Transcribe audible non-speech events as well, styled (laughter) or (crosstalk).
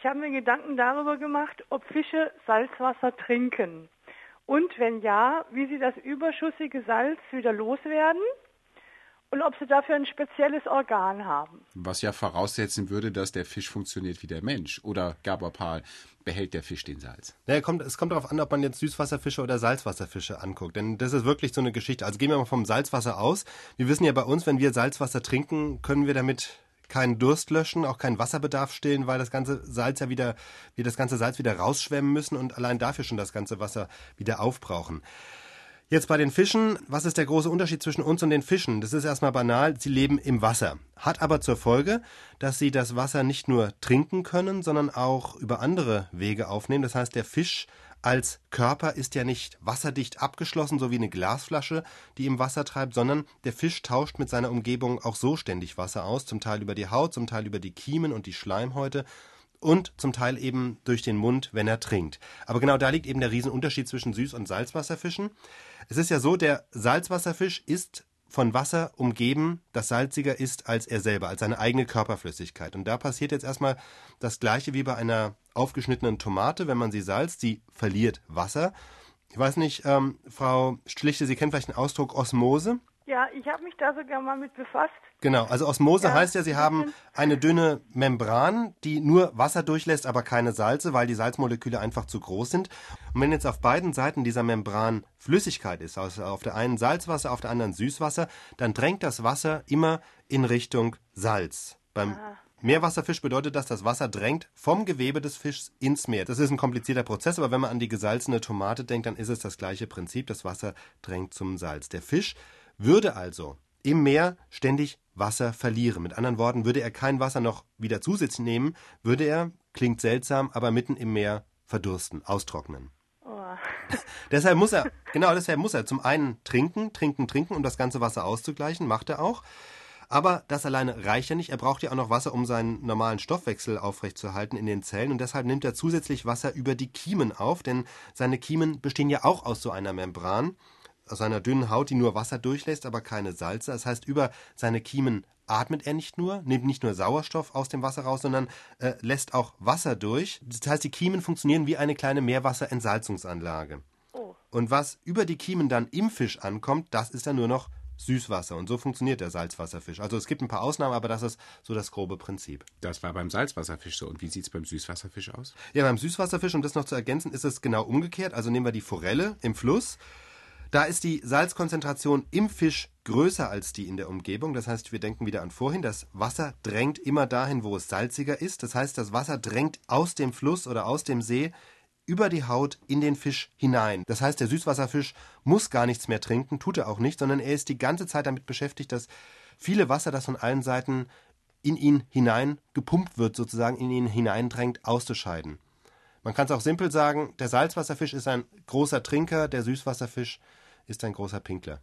Ich habe mir Gedanken darüber gemacht, ob Fische Salzwasser trinken. Und wenn ja, wie sie das überschüssige Salz wieder loswerden und ob sie dafür ein spezielles Organ haben. Was ja voraussetzen würde, dass der Fisch funktioniert wie der Mensch. Oder Gabor Pahl, behält der Fisch den Salz? Naja, kommt, es kommt darauf an, ob man jetzt Süßwasserfische oder Salzwasserfische anguckt. Denn das ist wirklich so eine Geschichte. Also gehen wir mal vom Salzwasser aus. Wir wissen ja bei uns, wenn wir Salzwasser trinken, können wir damit keinen Durst löschen, auch keinen Wasserbedarf stillen, weil das ganze Salz ja wieder, wir das ganze Salz wieder rausschwemmen müssen und allein dafür schon das ganze Wasser wieder aufbrauchen. Jetzt bei den Fischen, was ist der große Unterschied zwischen uns und den Fischen? Das ist erstmal banal, sie leben im Wasser. Hat aber zur Folge, dass sie das Wasser nicht nur trinken können, sondern auch über andere Wege aufnehmen. Das heißt, der Fisch als Körper ist ja nicht wasserdicht abgeschlossen, so wie eine Glasflasche, die im Wasser treibt, sondern der Fisch tauscht mit seiner Umgebung auch so ständig Wasser aus, zum Teil über die Haut, zum Teil über die Kiemen und die Schleimhäute und zum Teil eben durch den Mund, wenn er trinkt. Aber genau da liegt eben der Riesenunterschied zwischen Süß- und Salzwasserfischen. Es ist ja so, der Salzwasserfisch ist von Wasser umgeben, das salziger ist als er selber, als seine eigene Körperflüssigkeit. Und da passiert jetzt erstmal das gleiche wie bei einer aufgeschnittenen Tomate, wenn man sie salzt, sie verliert Wasser. Ich weiß nicht, ähm, Frau Schlichte, Sie kennen vielleicht den Ausdruck Osmose. Ja, ich habe mich da sogar mal mit befasst. Genau, also Osmose ja, heißt ja, Sie haben eine dünne Membran, die nur Wasser durchlässt, aber keine Salze, weil die Salzmoleküle einfach zu groß sind. Und wenn jetzt auf beiden Seiten dieser Membran Flüssigkeit ist, also auf der einen Salzwasser, auf der anderen Süßwasser, dann drängt das Wasser immer in Richtung Salz. Beim ah. Meerwasserfisch bedeutet das, das Wasser drängt vom Gewebe des Fischs ins Meer. Das ist ein komplizierter Prozess, aber wenn man an die gesalzene Tomate denkt, dann ist es das gleiche Prinzip. Das Wasser drängt zum Salz. Der Fisch würde also im Meer ständig Wasser verlieren. Mit anderen Worten, würde er kein Wasser noch wieder zusätzlich nehmen, würde er, klingt seltsam, aber mitten im Meer verdursten, austrocknen. Oh. (laughs) deshalb muss er, genau deshalb muss er zum einen trinken, trinken, trinken, um das ganze Wasser auszugleichen, macht er auch. Aber das alleine reicht ja nicht. Er braucht ja auch noch Wasser, um seinen normalen Stoffwechsel aufrechtzuerhalten in den Zellen. Und deshalb nimmt er zusätzlich Wasser über die Kiemen auf, denn seine Kiemen bestehen ja auch aus so einer Membran aus einer dünnen Haut, die nur Wasser durchlässt, aber keine Salze. Das heißt, über seine Kiemen atmet er nicht nur, nimmt nicht nur Sauerstoff aus dem Wasser raus, sondern äh, lässt auch Wasser durch. Das heißt, die Kiemen funktionieren wie eine kleine Meerwasserentsalzungsanlage. Oh. Und was über die Kiemen dann im Fisch ankommt, das ist dann nur noch Süßwasser. Und so funktioniert der Salzwasserfisch. Also es gibt ein paar Ausnahmen, aber das ist so das grobe Prinzip. Das war beim Salzwasserfisch so. Und wie sieht es beim Süßwasserfisch aus? Ja, beim Süßwasserfisch, um das noch zu ergänzen, ist es genau umgekehrt. Also nehmen wir die Forelle im Fluss. Da ist die Salzkonzentration im Fisch größer als die in der Umgebung. Das heißt, wir denken wieder an vorhin, das Wasser drängt immer dahin, wo es salziger ist. Das heißt, das Wasser drängt aus dem Fluss oder aus dem See über die Haut in den Fisch hinein. Das heißt, der Süßwasserfisch muss gar nichts mehr trinken, tut er auch nicht, sondern er ist die ganze Zeit damit beschäftigt, dass viele Wasser, das von allen Seiten in ihn hinein gepumpt wird, sozusagen in ihn hineindrängt, auszuscheiden. Man kann es auch simpel sagen, der Salzwasserfisch ist ein großer Trinker, der Süßwasserfisch ist ein großer Pinkler.